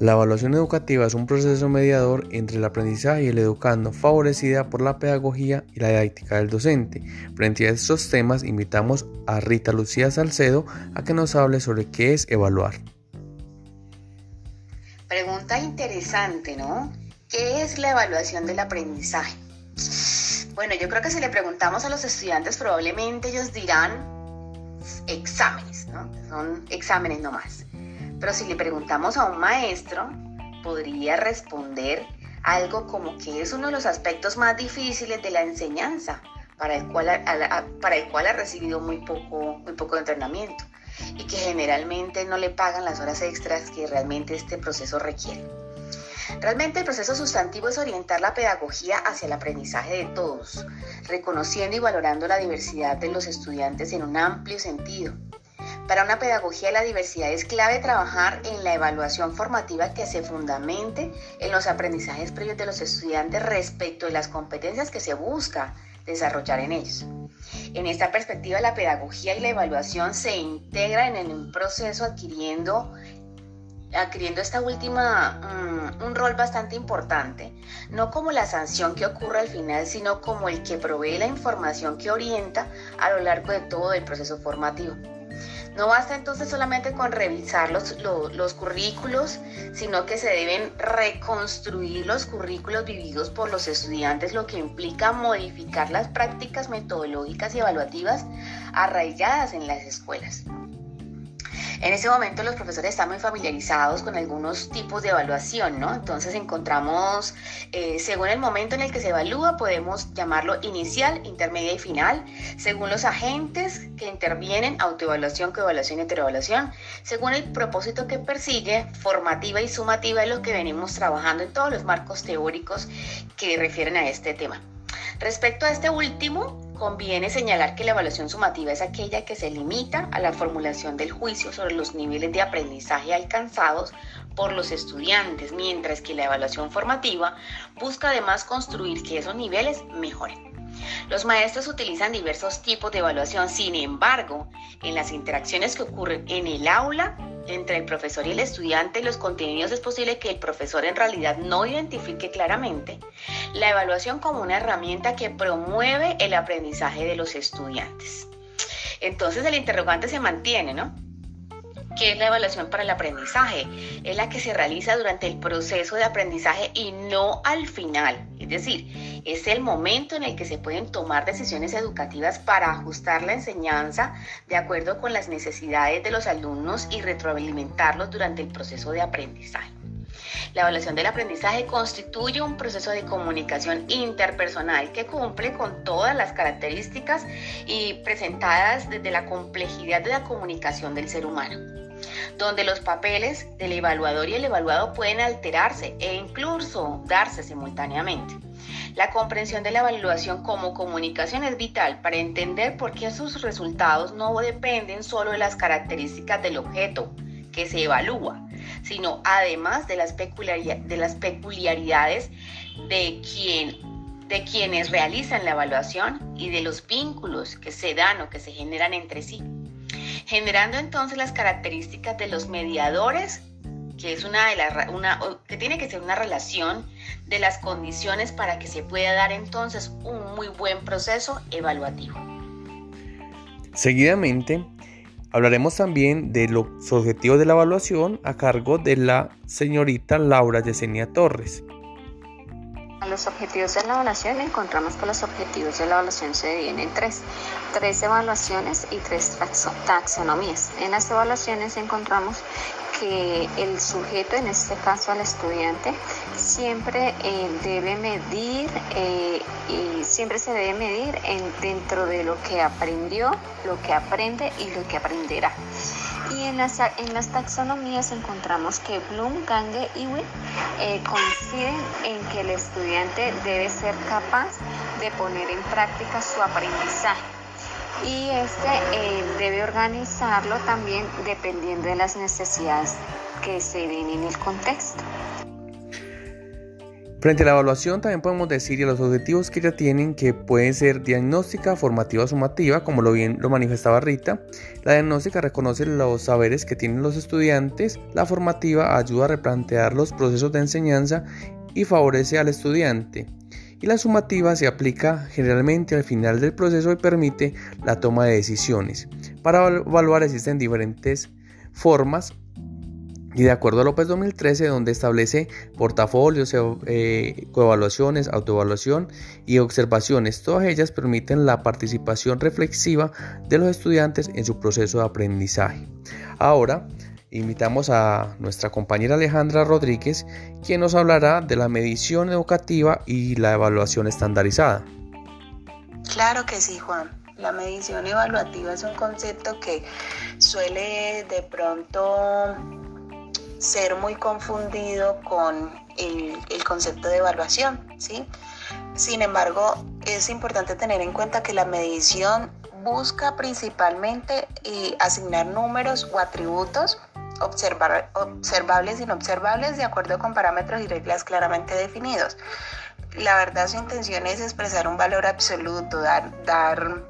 La evaluación educativa es un proceso mediador entre el aprendizaje y el educando, favorecida por la pedagogía y la didáctica del docente. Frente a estos temas, invitamos a Rita Lucía Salcedo a que nos hable sobre qué es evaluar. Pregunta interesante, ¿no? ¿Qué es la evaluación del aprendizaje? Bueno, yo creo que si le preguntamos a los estudiantes, probablemente ellos dirán exámenes, ¿no? Son exámenes nomás. Pero si le preguntamos a un maestro, podría responder algo como que es uno de los aspectos más difíciles de la enseñanza, para el cual ha, recibido muy poco, muy poco entrenamiento y que generalmente no le pagan las horas extras que realmente este proceso requiere. Realmente el proceso sustantivo es orientar la pedagogía hacia el aprendizaje de todos, reconociendo y valorando la diversidad de los estudiantes en un amplio sentido, para una pedagogía la diversidad es clave trabajar en la evaluación formativa que se fundamente en los aprendizajes previos de los estudiantes respecto de las competencias que se busca desarrollar en ellos. En esta perspectiva, la pedagogía y la evaluación se integran en un proceso adquiriendo adquiriendo esta última mm, un rol bastante importante, no como la sanción que ocurre al final, sino como el que provee la información que orienta a lo largo de todo el proceso formativo. No basta entonces solamente con revisar los, los, currículos, sino que se deben reconstruir los currículos vividos por los estudiantes, lo que implica modificar las prácticas metodológicas y evaluativas arraigadas en las escuelas. En ese momento los profesores están muy familiarizados con algunos tipos de evaluación, ¿no? Entonces encontramos, eh, según el momento en el que se evalúa, podemos llamarlo inicial, intermedia y final, según los agentes que intervienen, autoevaluación, coevaluación y heteroevaluación, según el propósito que persigue, formativa y sumativa es lo que venimos trabajando en todos los marcos teóricos que refieren a este tema. Respecto a este último, conviene señalar que la evaluación sumativa es aquella que se limita a la formulación del juicio sobre los niveles de aprendizaje alcanzados por los estudiantes, mientras que la evaluación formativa busca además construir que esos niveles mejoren. Los maestros utilizan diversos tipos de evaluación, sin embargo, en las interacciones que ocurren en el aula, entre el profesor y el estudiante los contenidos es posible que el profesor en realidad no identifique claramente la evaluación como una herramienta que promueve el aprendizaje de los estudiantes. Entonces el interrogante se mantiene, ¿no? ¿Qué es la evaluación para el aprendizaje? Es la que se realiza durante el proceso de aprendizaje y no al final. Es decir, es el momento en el que se pueden tomar decisiones educativas para ajustar la enseñanza de acuerdo con las necesidades de los alumnos y retroalimentarlos durante el proceso de aprendizaje. La evaluación del aprendizaje constituye un proceso de comunicación interpersonal que cumple con todas las características y presentadas desde la complejidad de la comunicación del ser humano donde los papeles del evaluador y el evaluado pueden alterarse e incluso darse simultáneamente. La comprensión de la evaluación como comunicación es vital para entender por qué sus resultados no dependen solo de las características del objeto que se evalúa, sino además de las, peculiaridades de, de quienes realizan la evaluación y de los vínculos que se dan o que se generan entre sí generando entonces las características de los mediadores, que es una de las que tiene que ser una relación de las condiciones para que se pueda dar entonces un muy buen proceso evaluativo. Seguidamente hablaremos también de los objetivos de la evaluación a cargo de la señorita Laura Yesenia Torres los objetivos de la evaluación encontramos que los objetivos de la evaluación se dividen en tres, tres evaluaciones y tres taxonomías. En las evaluaciones encontramos que el sujeto, en este caso al estudiante, siempre eh, debe medir eh, y siempre se debe medir en, dentro de lo que aprendió, lo que aprende y lo que aprenderá. Y en las, en las taxonomías encontramos que Bloom, Gange y Witt eh, coinciden en que el estudiante debe ser capaz de poner en práctica su aprendizaje y este eh, debe organizarlo también dependiendo de las necesidades que se den en el contexto. Frente a la evaluación también podemos decir y los objetivos que ya tienen que pueden ser diagnóstica, formativa o sumativa, como lo bien lo manifestaba Rita. La diagnóstica reconoce los saberes que tienen los estudiantes, la formativa ayuda a replantear los procesos de enseñanza y favorece al estudiante. Y la sumativa se aplica generalmente al final del proceso y permite la toma de decisiones. Para evaluar existen diferentes formas y de acuerdo a López 2013, donde establece portafolios, eh, coevaluaciones, autoevaluación y observaciones, todas ellas permiten la participación reflexiva de los estudiantes en su proceso de aprendizaje. Ahora, invitamos a nuestra compañera Alejandra Rodríguez, quien nos hablará de la medición educativa y la evaluación estandarizada. Claro que sí, Juan. La medición evaluativa es un concepto que suele de pronto ser muy confundido con el, concepto de evaluación, ¿sí? Sin embargo, es importante tener en cuenta que la medición busca principalmente eh, asignar números o atributos observables e inobservables de acuerdo con parámetros y reglas claramente definidos. La verdad su intención es expresar un valor absoluto, dar, dar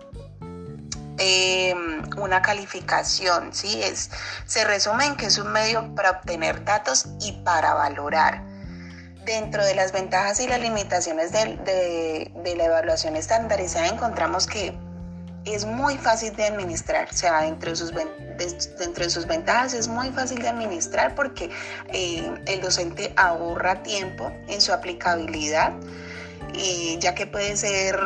Em, una calificación, ¿sí? Es, se resume en que es un medio para obtener datos y para valorar. Dentro de las ventajas y las limitaciones de, la evaluación estandarizada encontramos que es muy fácil de administrar, o sea, sus, de, sus ventajas es muy fácil de administrar porque eh, el docente ahorra tiempo en su aplicabilidad, y ya que puede ser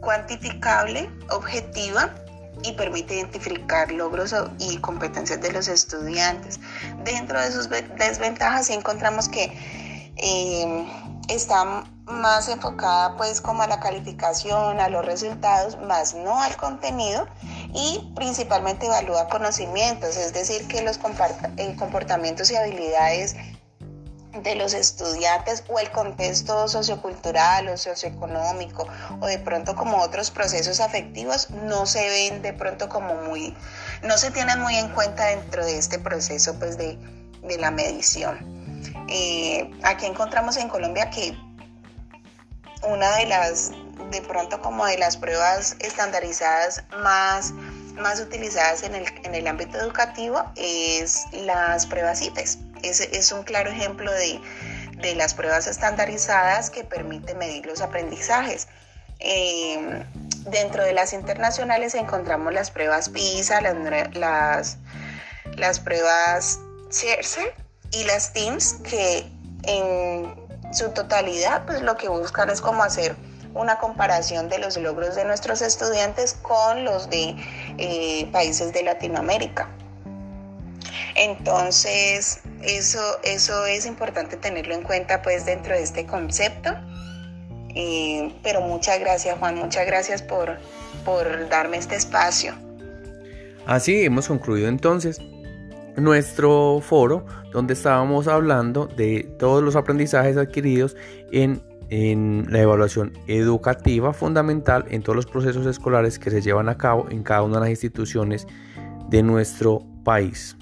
cuantificable, objetiva y permite identificar logros y competencias de los estudiantes. Dentro de sus desventajas sí encontramos que eh, está más enfocada pues como a la calificación, a los resultados, más no al contenido y principalmente evalúa conocimientos, es decir, que los comportamientos y habilidades de los estudiantes o el contexto sociocultural o socioeconómico o de pronto como otros procesos afectivos no se ven de pronto como muy, no se tienen muy en cuenta dentro de este proceso pues de, la medición. Eh, aquí encontramos en Colombia que una de las, de pronto como de las pruebas estandarizadas más, más utilizadas en el, en el ámbito educativo es las pruebas IPES es, es un claro ejemplo de, las pruebas estandarizadas que permite medir los aprendizajes. Em, dentro de las internacionales encontramos las pruebas PISA, las, las, pruebas CERCE y las TIMS que en su totalidad pues lo que buscan es como hacer una comparación de los logros de nuestros estudiantes con los de eh, países de Latinoamérica. Entonces, eso, eso es importante tenerlo en cuenta pues dentro de este concepto. pero muchas gracias Juan, muchas gracias por, por darme este espacio. Así hemos concluido entonces nuestro foro donde estábamos hablando de todos los aprendizajes adquiridos en, en, la evaluación educativa fundamental en todos los procesos escolares que se llevan a cabo en cada una de las instituciones de nuestro país.